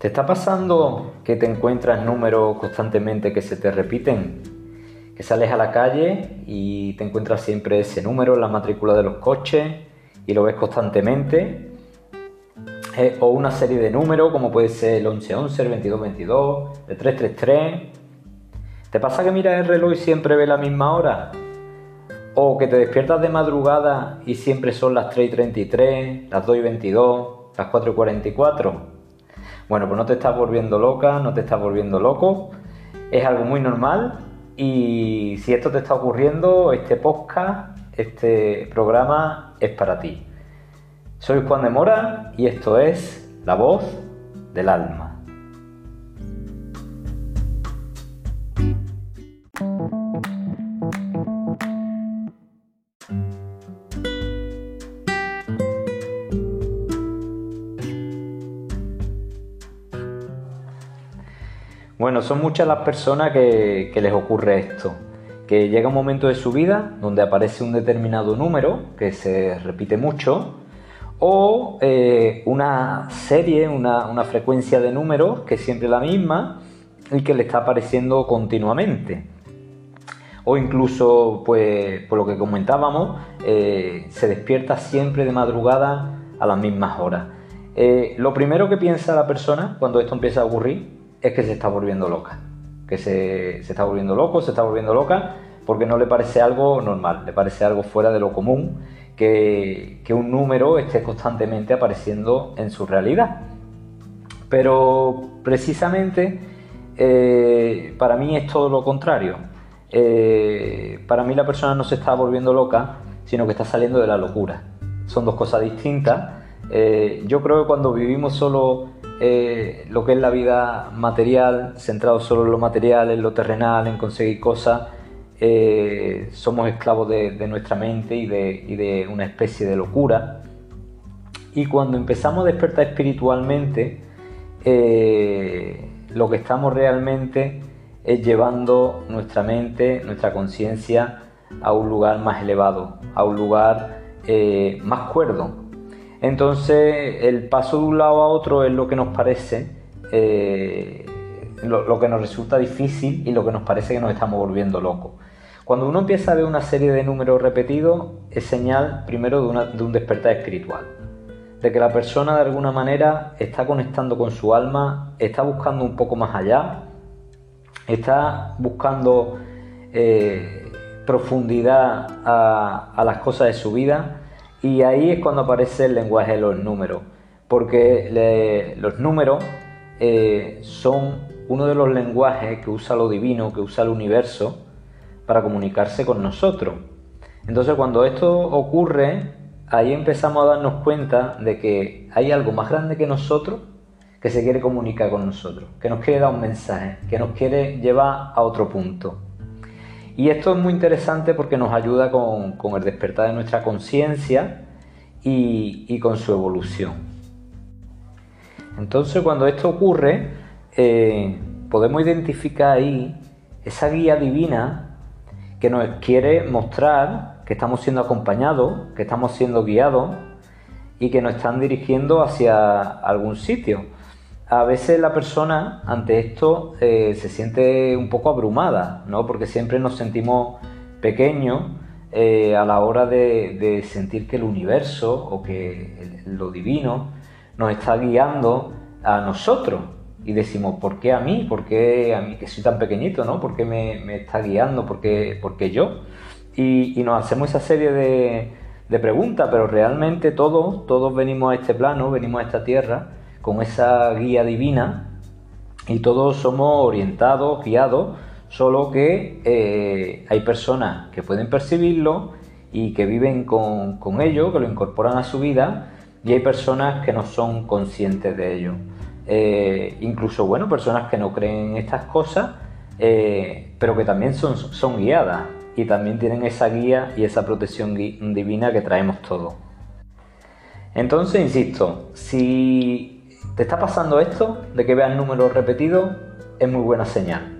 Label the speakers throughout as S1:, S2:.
S1: ¿Te está pasando que te encuentras números constantemente que se te repiten? Que sales a la calle y te encuentras siempre ese número en la matrícula de los coches y lo ves constantemente. Eh, o una serie de números como puede ser el 1111, el 2222, el 333. ¿Te pasa que miras el reloj y siempre ve la misma hora? ¿O que te despiertas de madrugada y siempre son las 3 y 33, las 2 y 22, las 4 y 44? Bueno, pues no te estás volviendo loca, no te estás volviendo loco, es algo muy normal y si esto te está ocurriendo, este podcast, este programa es para ti. Soy Juan de Mora y esto es La Voz del Alma. Bueno, son muchas las personas que, les ocurre esto, que llega un momento de su vida donde aparece un determinado número que se repite mucho o eh, una serie, una, frecuencia de números que es siempre la misma y que le está apareciendo continuamente. O incluso, pues, por lo que comentábamos, eh, se despierta siempre de madrugada a las mismas horas. Eh, lo primero que piensa la persona cuando esto empieza a ocurrir es que se está volviendo loca. Que se, está volviendo loco, se está volviendo loca, porque no le parece algo normal, le parece algo fuera de lo común que, un número esté constantemente apareciendo en su realidad. Pero precisamente eh, para mí es todo lo contrario. Eh, para mí la persona no se está volviendo loca, sino que está saliendo de la locura. Son dos cosas distintas. Eh, yo creo que cuando vivimos solo eh, lo que es la vida material, centrado solo en lo material, en lo terrenal, en conseguir cosas, eh, somos esclavos de, nuestra mente y de, una especie de locura. Y cuando empezamos a despertar espiritualmente, eh, lo que estamos realmente es llevando nuestra mente, nuestra conciencia a un lugar más elevado, a un lugar más cuerdo, entonces, el paso de un lado a otro es lo que nos parece, eh, lo, que nos resulta difícil y lo que nos parece que nos estamos volviendo locos. Cuando uno empieza a ver una serie de números repetidos, es señal primero de, un despertar espiritual, de que la persona de alguna manera está conectando con su alma, está buscando un poco más allá, está buscando eh, profundidad a las cosas de su vida y ahí es cuando aparece el lenguaje de los números, porque los números eh, son uno de los lenguajes que usa lo divino, que usa el universo para comunicarse con nosotros. Entonces cuando esto ocurre, ahí empezamos a darnos cuenta de que hay algo más grande que nosotros que se quiere comunicar con nosotros, que nos quiere dar un mensaje, que nos quiere llevar a otro punto. Y esto es muy interesante porque nos ayuda con, el despertar de nuestra conciencia y, con su evolución. Entonces cuando esto ocurre, eh, podemos identificar ahí esa guía divina que nos quiere mostrar que estamos siendo acompañados, que estamos siendo guiados y que nos están dirigiendo hacia algún sitio a veces la persona ante esto eh, se siente un poco abrumada, ¿no? Porque siempre nos sentimos pequeños eh, a la hora de, sentir que el universo o que lo divino nos está guiando a nosotros. Y decimos, ¿por qué a mí? ¿Por qué a mí que soy tan pequeñito? ¿no? ¿Por qué me, está guiando? ¿Por qué, yo? Y, nos hacemos esa serie de, de preguntas, pero realmente todos, todos venimos a este plano, venimos a esta tierra con esa guía divina y todos somos orientados, guiados, solo que eh, hay personas que pueden percibirlo y que viven con, ello, que lo incorporan a su vida, y hay personas que no son conscientes de ello. Eh, incluso, bueno, personas que no creen en estas cosas, eh, pero que también son, son guiadas y también tienen esa guía y esa protección divina que traemos todos. Entonces, insisto, si ¿Te está pasando esto de que veas números repetidos? Es muy buena señal.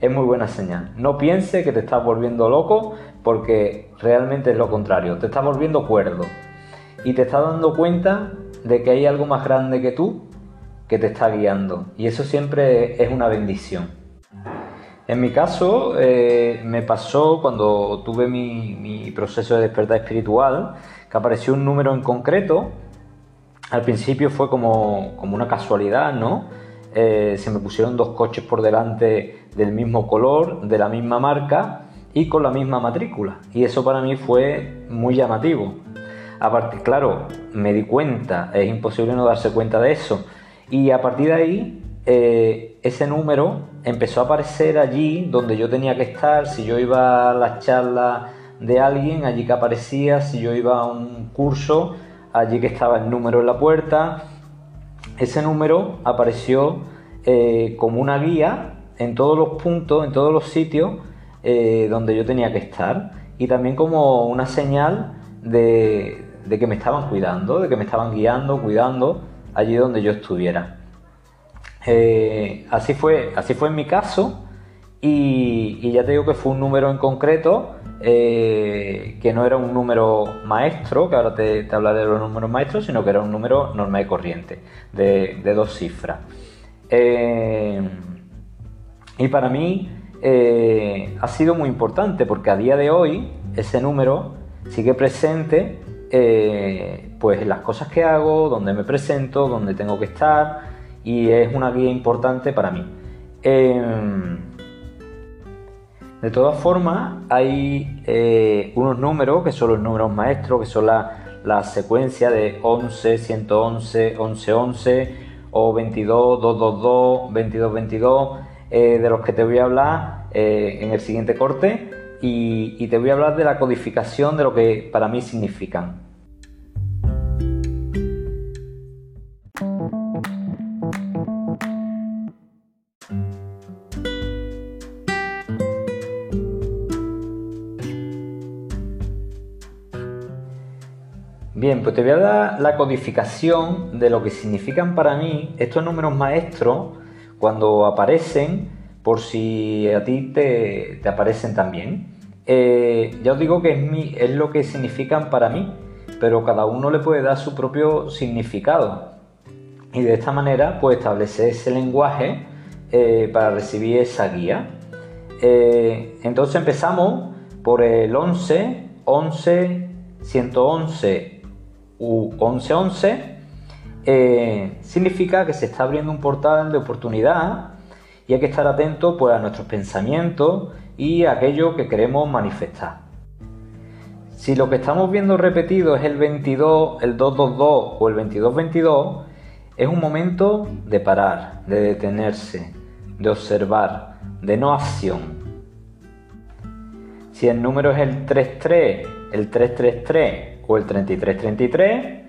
S1: Es muy buena señal. No piense que te estás volviendo loco porque realmente es lo contrario. Te estás volviendo cuerdo. Y te estás dando cuenta de que hay algo más grande que tú que te está guiando y eso siempre es una bendición. En mi caso, eh, me pasó cuando tuve mi, proceso de despertar espiritual, que apareció un número en concreto. Al principio fue como, una casualidad, ¿no? Eh, se me pusieron dos coches por delante del mismo color, de la misma marca y con la misma matrícula. Y eso para mí fue muy llamativo. Aparte, claro, me di cuenta, es imposible no darse cuenta de eso. Y a partir de ahí, eh, ese número empezó a aparecer allí donde yo tenía que estar. Si yo iba a las charlas de alguien, allí que aparecía. Si yo iba a un curso, allí que estaba el número en la puerta. Ese número apareció eh, como una guía en todos los puntos, en todos los sitios eh, donde yo tenía que estar. Y también como una señal de, de que me estaban cuidando, de que me estaban guiando, cuidando allí donde yo estuviera. Eh, así, fue, así fue en mi caso y, ya te digo que fue un número en concreto eh, que no era un número maestro, que ahora te, hablaré de los números maestros, sino que era un número normal y corriente, de, dos cifras. Eh, y para mí ha sido muy importante porque a día de hoy ese número sigue presente eh, pues las cosas que hago, donde me presento, donde tengo que estar y es una guía importante para mí. De todas formas, hay eh, unos números que son los números maestros, que son la, secuencia de 11, 111, 11, 11 o 22, 222, 22, 22, de los que te voy a hablar eh, en el siguiente corte y, te voy a hablar de la codificación de lo que para mí significan. Bien, pues te voy a dar la codificación de lo que significan para mí estos números maestros cuando aparecen, por si a ti te, te aparecen también. Eh, ya os digo que es, mi, es lo que significan para mí, pero cada uno le puede dar su propio significado. Y de esta manera, pues establecer ese lenguaje eh, para recibir esa guía. Eh, entonces empezamos por el 11, 11, 111 u 1111. significa que se está abriendo un portal de oportunidad y hay que estar atento pues, a nuestros pensamientos y aquello que queremos manifestar. Si lo que estamos viendo repetido es el 22, el 222 o el 2222, es un momento de parar, de detenerse, de observar, de no acción. Si el número es el 33, el 333 o el 3333,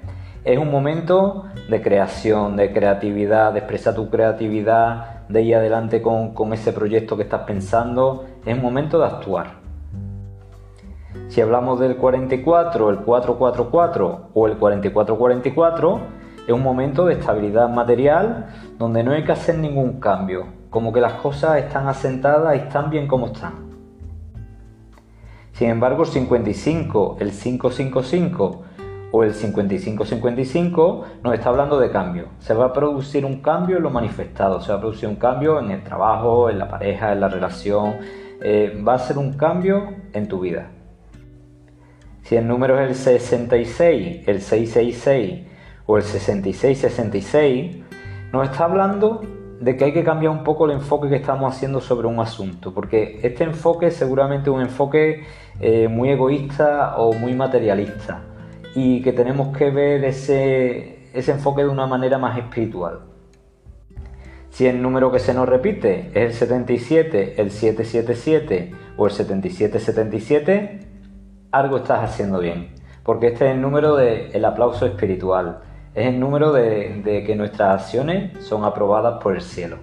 S1: es un momento de creación, de creatividad, de expresar tu creatividad, de ir adelante con, ese proyecto que estás pensando, es momento de actuar. Si hablamos del 44, el 444 o el 4444, es un momento de estabilidad material donde no hay que hacer ningún cambio, como que las cosas están asentadas y están bien como están. Sin embargo, el 55, el 555 o el 55-55 nos está hablando de cambio. Se va a producir un cambio en lo manifestado, se va a producir un cambio en el trabajo, en la pareja, en la relación, eh, va a ser un cambio en tu vida. Si el número es el 66, el 666 o el 6666, nos está hablando de que hay que cambiar un poco el enfoque que estamos haciendo sobre un asunto, porque este enfoque es seguramente un enfoque eh, muy egoísta o muy materialista y que tenemos que ver ese, enfoque de una manera más espiritual. Si el número que se nos repite es el 77, el 777 o el 7777, algo estás haciendo bien, porque este es el número del aplauso espiritual, es el número de, que nuestras acciones son aprobadas por el cielo.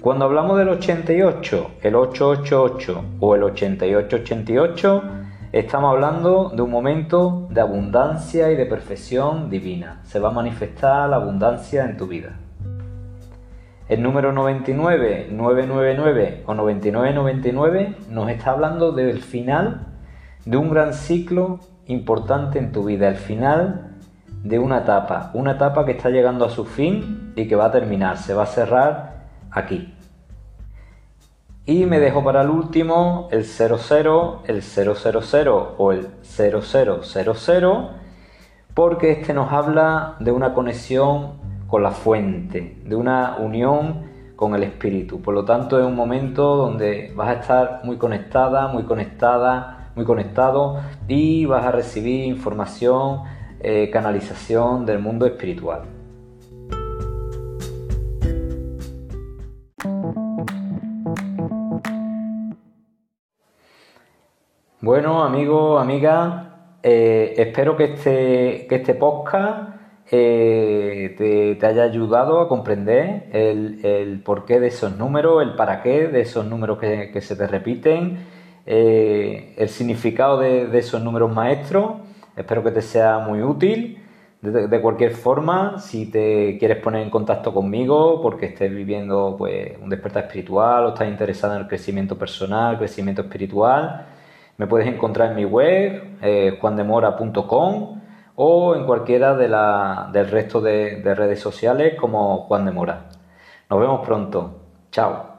S1: Cuando hablamos del 88, el 888 o el 8888, Estamos hablando de un momento de abundancia y de perfección divina. Se va a manifestar la abundancia en tu vida. El número 99, 999 o 9999 nos está hablando del final de un gran ciclo importante en tu vida, el final de una etapa, una etapa que está llegando a su fin y que va a terminar, se va a cerrar aquí. Y me dejo para el último el 00, el 000 o el 0000, porque este nos habla de una conexión con la fuente, de una unión con el espíritu. Por lo tanto, es un momento donde vas a estar muy conectada, muy conectada, muy conectado y vas a recibir información, eh, canalización del mundo espiritual. Bueno, amigos, amigas, eh, espero que este, que este podcast eh, te, haya ayudado a comprender el, porqué de esos números, el para qué de esos números que, se te repiten, el significado de, esos números maestros. Espero que te sea muy útil. De, cualquier forma, si te quieres poner en contacto conmigo porque estés viviendo pues, un despertar espiritual o estás interesado en el crecimiento personal, crecimiento espiritual, me puedes encontrar en mi web, eh, juandemora.com o en cualquiera de la, del resto de, de redes sociales como Juan de Mora. Nos vemos pronto. Chao.